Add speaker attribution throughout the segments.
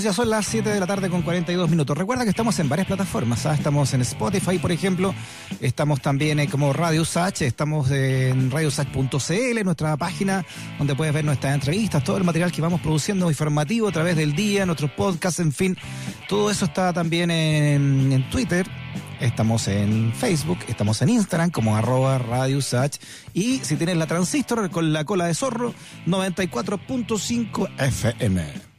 Speaker 1: ya son las 7 de la tarde con 42 minutos. Recuerda que estamos en varias plataformas. ¿ah? Estamos en Spotify, por ejemplo. Estamos también eh, como Radio Sach. Estamos en radiosach.cl, nuestra página donde puedes ver nuestras entrevistas, todo el material que vamos produciendo informativo a través del día, nuestros podcasts, en fin. Todo eso está también en, en Twitter. Estamos en Facebook, estamos en Instagram como arroba Radio Sach. Y si tienes la transistor con la cola de zorro, 94.5 FM.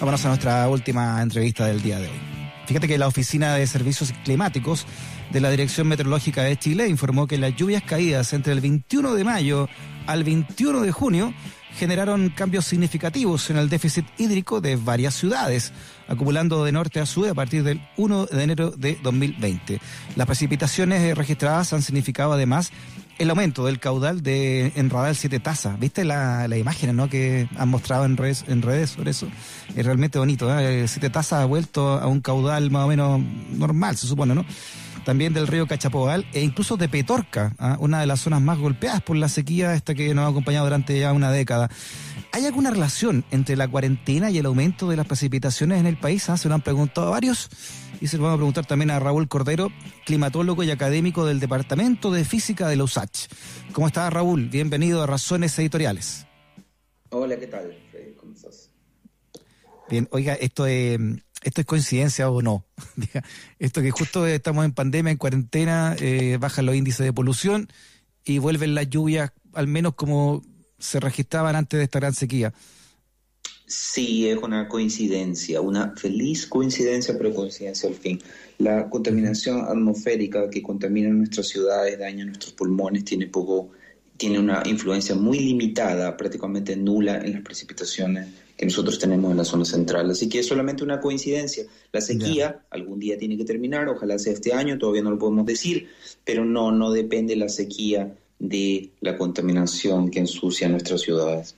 Speaker 1: Vámonos a nuestra última entrevista del día de hoy. Fíjate que la Oficina de Servicios Climáticos de la Dirección Meteorológica de Chile informó que las lluvias caídas entre el 21 de mayo al 21 de junio generaron cambios significativos en el déficit hídrico de varias ciudades, acumulando de norte a sur a partir del 1 de enero de 2020. Las precipitaciones registradas han significado además el aumento del caudal de Enradal Siete Tazas. ¿Viste la, la imagen ¿no? que han mostrado en redes, en redes sobre eso? Es realmente bonito. ¿eh? Siete Tazas ha vuelto a un caudal más o menos normal, se supone, ¿no? También del río Cachapoal e incluso de Petorca, ¿ah? una de las zonas más golpeadas por la sequía esta que nos ha acompañado durante ya una década. ¿Hay alguna relación entre la cuarentena y el aumento de las precipitaciones en el país? ¿Ah? Se lo han preguntado varios y se lo vamos a preguntar también a Raúl Cordero, climatólogo y académico del Departamento de Física de la USACH. ¿Cómo estás, Raúl? Bienvenido a Razones Editoriales.
Speaker 2: Hola, ¿qué tal? ¿Cómo estás?
Speaker 1: Bien, oiga, esto es, esto es coincidencia o no. esto que justo estamos en pandemia, en cuarentena, eh, bajan los índices de polución y vuelven las lluvias, al menos como se registraban antes de esta gran sequía.
Speaker 2: Sí, es una coincidencia, una feliz coincidencia, pero coincidencia al fin. La contaminación atmosférica que contamina nuestras ciudades, daña nuestros pulmones, tiene poco, tiene una influencia muy limitada, prácticamente nula en las precipitaciones que nosotros tenemos en la zona central. Así que es solamente una coincidencia. La sequía algún día tiene que terminar, ojalá sea este año, todavía no lo podemos decir, pero no, no depende la sequía de la contaminación que ensucia nuestras ciudades.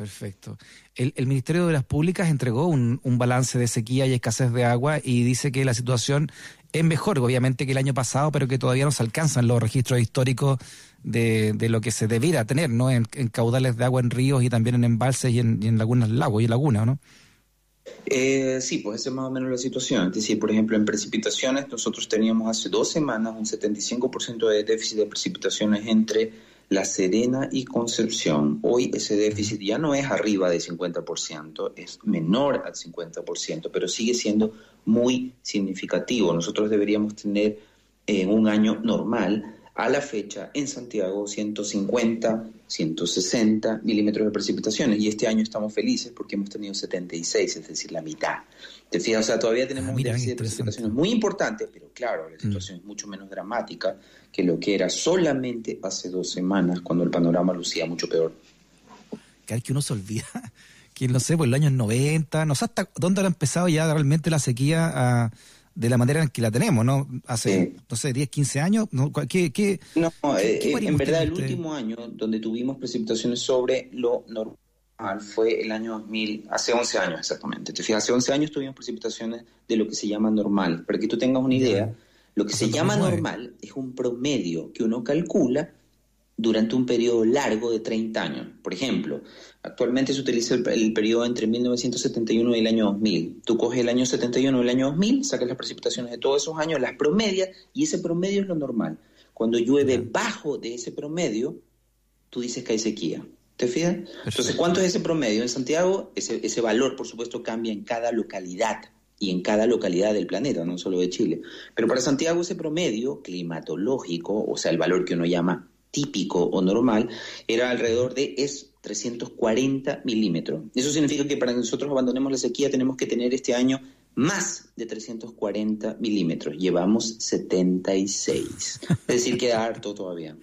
Speaker 1: Perfecto. El, Ministerio de las Públicas entregó un, balance de sequía y escasez de agua y dice que la situación es mejor, obviamente, que el año pasado, pero que todavía no se alcanzan los registros históricos de, lo que se debiera tener, ¿no? En, caudales de agua en ríos y también en embalses y en, y en lagunas, lagos y lagunas, ¿no?
Speaker 2: Eh, sí, pues esa es más o menos la situación. Es decir, por ejemplo, en precipitaciones, nosotros teníamos hace dos semanas un 75% de déficit de precipitaciones entre la Serena y Concepción. Hoy ese déficit ya no es arriba del 50%, es menor al 50%, pero sigue siendo muy significativo. Nosotros deberíamos tener en un año normal a la fecha en Santiago 150, 160 milímetros de precipitaciones y este año estamos felices porque hemos tenido 76, es decir, la mitad. Te fijas, o sea, todavía tenemos ah, un déficit de precipitaciones muy importante, pero claro, la mm. situación es mucho menos dramática que lo que era solamente hace dos semanas cuando el panorama lucía mucho peor.
Speaker 1: Que que uno se olvida que no sé, por los años 90, no sé hasta dónde ha empezado ya realmente la sequía a de la manera en que la tenemos, ¿no? Hace, no sé, 10, 15 años. ¿no? ¿Qué, qué,
Speaker 2: no, eh, en verdad el último año donde tuvimos precipitaciones sobre lo normal fue el año 2000, hace 11 años exactamente. Te fijas, hace 11 años tuvimos precipitaciones de lo que se llama normal. Para que tú tengas una idea, lo que se llama normal es un promedio que uno calcula durante un periodo largo de 30 años. Por ejemplo, actualmente se utiliza el, periodo entre 1971 y el año 2000. Tú coges el año 71 y el año 2000, sacas las precipitaciones de todos esos años, las promedias, y ese promedio es lo normal. Cuando llueve bajo de ese promedio, tú dices que hay sequía. ¿Te fijas? Entonces, ¿cuánto es ese promedio? En Santiago, ese, ese valor, por supuesto, cambia en cada localidad y en cada localidad del planeta, no solo de Chile. Pero para Santiago ese promedio climatológico, o sea, el valor que uno llama típico o normal era alrededor de es 340 milímetros. Eso significa que para que nosotros abandonemos la sequía tenemos que tener este año más de 340 milímetros. Llevamos 76. Es decir, queda harto todavía.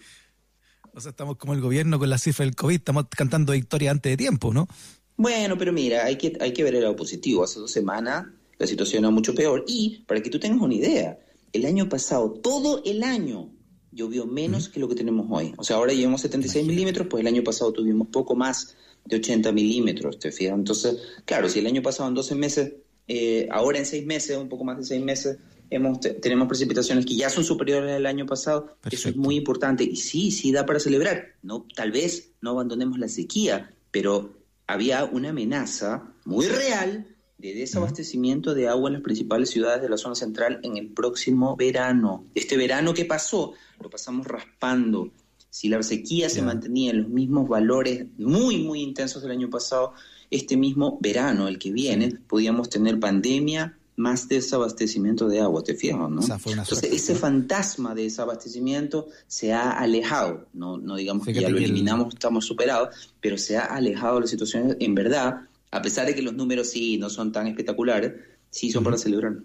Speaker 1: O sea, estamos como el gobierno con la cifra del COVID, estamos cantando victoria antes de tiempo, ¿no?
Speaker 2: Bueno, pero mira, hay que, hay que ver el lado positivo. Hace dos semanas la situación era mucho peor. Y para que tú tengas una idea, el año pasado, todo el año, llovió menos que lo que tenemos hoy. O sea, ahora llevamos 76 milímetros, pues el año pasado tuvimos poco más de 80 milímetros, ¿te fijas? Entonces, claro, si el año pasado en 12 meses, eh, ahora en 6 meses, un poco más de 6 meses, hemos, tenemos precipitaciones que ya son superiores al año pasado, eso es muy importante. Y sí, sí da para celebrar. No, tal vez no abandonemos la sequía, pero había una amenaza muy real de desabastecimiento de agua en las principales ciudades de la zona central en el próximo verano. Este verano que pasó, lo pasamos raspando. Si la sequía se mantenía en los mismos valores muy, muy intensos del año pasado, este mismo verano, el que viene, podíamos tener pandemia más desabastecimiento de agua, ¿te fijas, no? Entonces, ese fantasma de desabastecimiento se ha alejado, no, no digamos que ya lo eliminamos, estamos superados, pero se ha alejado de la situación, en verdad, a pesar de que los números sí no son tan espectaculares, sí son para celebrar.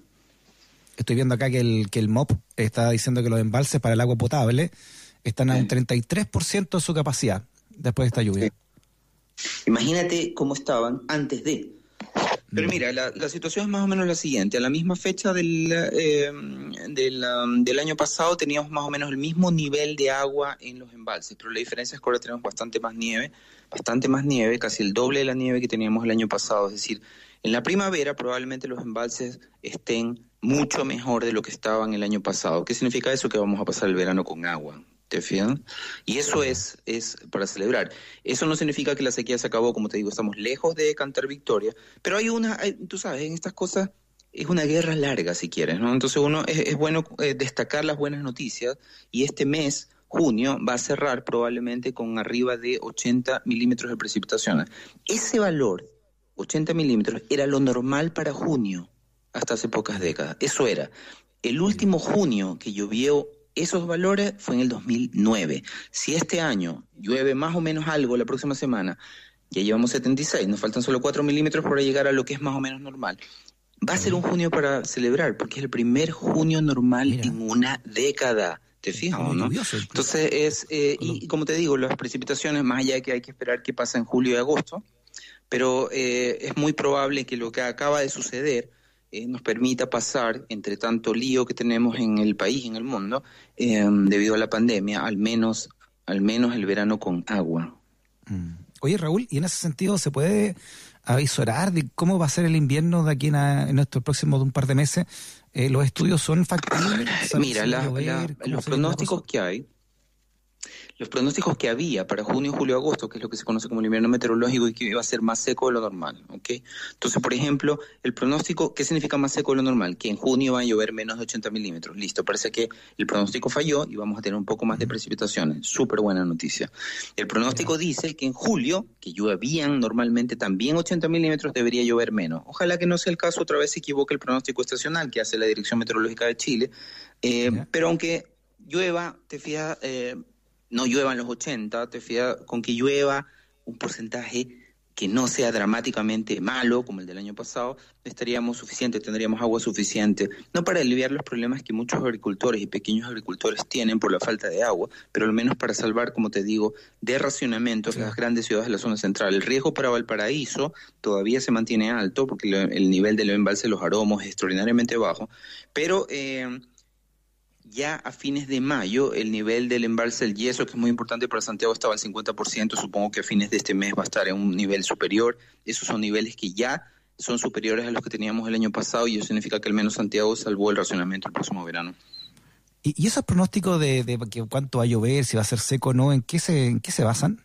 Speaker 1: Estoy viendo acá que el, que el MOP está diciendo que los embalses para el agua potable están a un 33% de su capacidad después de esta lluvia.
Speaker 2: Imagínate cómo estaban antes de. Pero mira, la, situación es más o menos la siguiente. A la misma fecha del, eh, del, año pasado teníamos más o menos el mismo nivel de agua en los embalses, pero la diferencia es que ahora tenemos bastante más nieve, bastante más nieve, casi el doble de la nieve que teníamos el año pasado. Es decir, en la primavera probablemente los embalses estén mucho mejor de lo que estaban el año pasado. ¿Qué significa eso? Que vamos a pasar el verano con agua. ¿Te Y eso es, es para celebrar. Eso no significa que la sequía se acabó, como te digo, estamos lejos de cantar victoria, pero hay una, tú sabes, en estas cosas es una guerra larga, si quieres, ¿no? Entonces uno es, bueno eh, destacar las buenas noticias y este mes, junio, va a cerrar probablemente con arriba de 80 milímetros de precipitaciones. Ese valor, 80 milímetros, era lo normal para junio hasta hace pocas décadas. Eso era. El último junio que llovió esos valores fue en el 2009. Si este año llueve más o menos algo la próxima semana, ya llevamos 76, nos faltan solo 4 milímetros para llegar a lo que es más o menos normal. Va a ser un junio para celebrar, porque es el primer junio normal en una década. ¿Te fijas no? Entonces es, eh, y, como te digo, las precipitaciones, más allá de que hay que esperar qué pasa en julio y agosto, pero eh, es muy probable que lo que acaba de suceder eh, nos permita pasar, entre tanto lío que tenemos en el país, en el mundo, eh, debido a la pandemia, al menos, al menos el verano con agua.
Speaker 1: Mm. Oye, Raúl, y en ese sentido, ¿se puede avisorar de cómo va a ser el invierno de aquí en, en nuestro próximo un par de meses? Eh, ¿Los estudios son factibles?
Speaker 2: Mira, los pronósticos que hay los pronósticos que había para junio, julio, agosto, que es lo que se conoce como el invierno meteorológico y que iba a ser más seco de lo normal, ¿ok? Entonces, por ejemplo, el pronóstico, ¿qué significa más seco de lo normal? Que en junio va a llover menos de 80 milímetros. Listo, parece que el pronóstico falló y vamos a tener un poco más de precipitaciones. Súper buena noticia. El pronóstico dice que en julio, que llovían normalmente también 80 milímetros, debería llover menos. Ojalá que no sea el caso, otra vez se equivoque el pronóstico estacional que hace la Dirección Meteorológica de Chile. Eh, pero aunque llueva, te fijas, eh, no llueva en los 80, te fías con que llueva un porcentaje que no sea dramáticamente malo como el del año pasado, estaríamos suficientes, tendríamos agua suficiente, no para aliviar los problemas que muchos agricultores y pequeños agricultores tienen por la falta de agua, pero al menos para salvar, como te digo, de racionamiento las grandes ciudades de la zona central. El riesgo para Valparaíso todavía se mantiene alto porque el nivel del embalse de los aromos es extraordinariamente bajo, pero... Eh, ya a fines de mayo el nivel del embalse del yeso, que es muy importante para Santiago, estaba al 50%, supongo que a fines de este mes va a estar en un nivel superior. Esos son niveles que ya son superiores a los que teníamos el año pasado y eso significa que al menos Santiago salvó el racionamiento el próximo verano.
Speaker 1: ¿Y, esos pronósticos de, de, cuánto va a llover, si va a ser seco o no, en qué se, en qué se basan?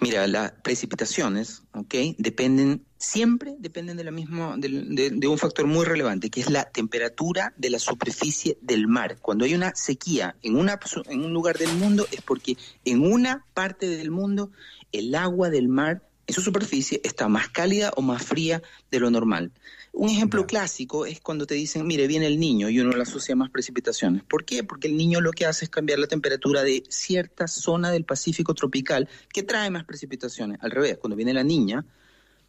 Speaker 2: Mira, las precipitaciones, ¿ok? Dependen, siempre dependen de, la misma, de, un factor muy relevante, que es la temperatura de la superficie del mar. Cuando hay una sequía en, una, en un lugar del mundo es porque en una parte del mundo el agua del mar en su superficie está más cálida o más fría de lo normal. Un ejemplo clásico es cuando te dicen, mire, viene el niño y uno le asocia más precipitaciones. ¿Por qué? Porque el niño lo que hace es cambiar la temperatura de cierta zona del Pacífico tropical que trae más precipitaciones. Al revés, cuando viene la niña,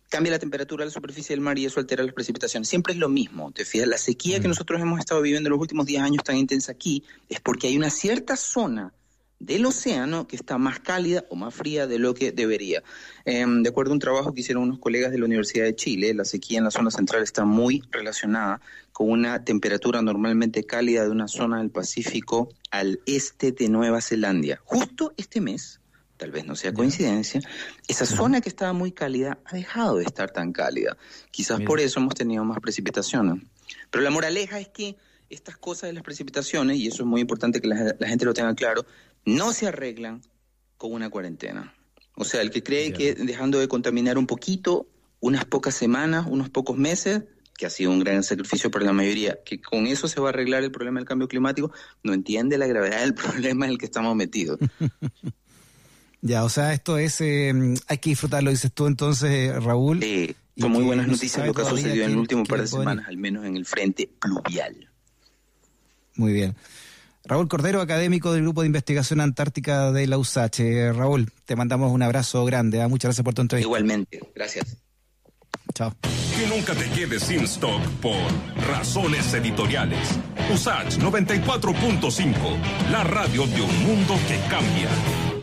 Speaker 2: cambia la temperatura de la superficie del mar y eso altera las precipitaciones. Siempre es lo mismo, te fijas, la sequía que nosotros hemos estado viviendo en los últimos 10 años tan intensa aquí es porque hay una cierta zona del océano que está más cálida o más fría de lo que debería. Em, de acuerdo a un trabajo que hicieron unos colegas de la Universidad de Chile, la sequía en la zona central está muy relacionada con una temperatura normalmente cálida de una zona del Pacífico al este de Nueva Zelanda. Justo este mes, tal vez no sea coincidencia, esa zona que estaba muy cálida ha dejado de estar tan cálida. Quizás por eso hemos tenido más precipitaciones. Pero la moraleja es que estas cosas de las precipitaciones, y eso es muy importante que la gente lo tenga claro, no se arreglan con una cuarentena. O sea, el que cree que dejando de contaminar un poquito unas pocas semanas, unos pocos meses, que ha sido un gran sacrificio para la mayoría, que con eso se va a arreglar el problema del cambio climático, no entiende la gravedad del problema en el que estamos metidos.
Speaker 1: ya, o sea, esto es, eh, hay que disfrutarlo, dices tú entonces, Raúl.
Speaker 2: Sí, con muy buenas noticias lo que ha sucedido en el último par de semanas, al menos en el frente pluvial.
Speaker 1: Muy bien. Raúl Cordero, académico del Grupo de Investigación Antártica de la USACH. Raúl, te mandamos un abrazo grande. ¿ah? Muchas gracias por tu entrevista.
Speaker 2: Igualmente, gracias.
Speaker 1: Chao.
Speaker 3: Que nunca te quedes sin stock por razones editoriales. USACH 94.5, la radio de un mundo que cambia.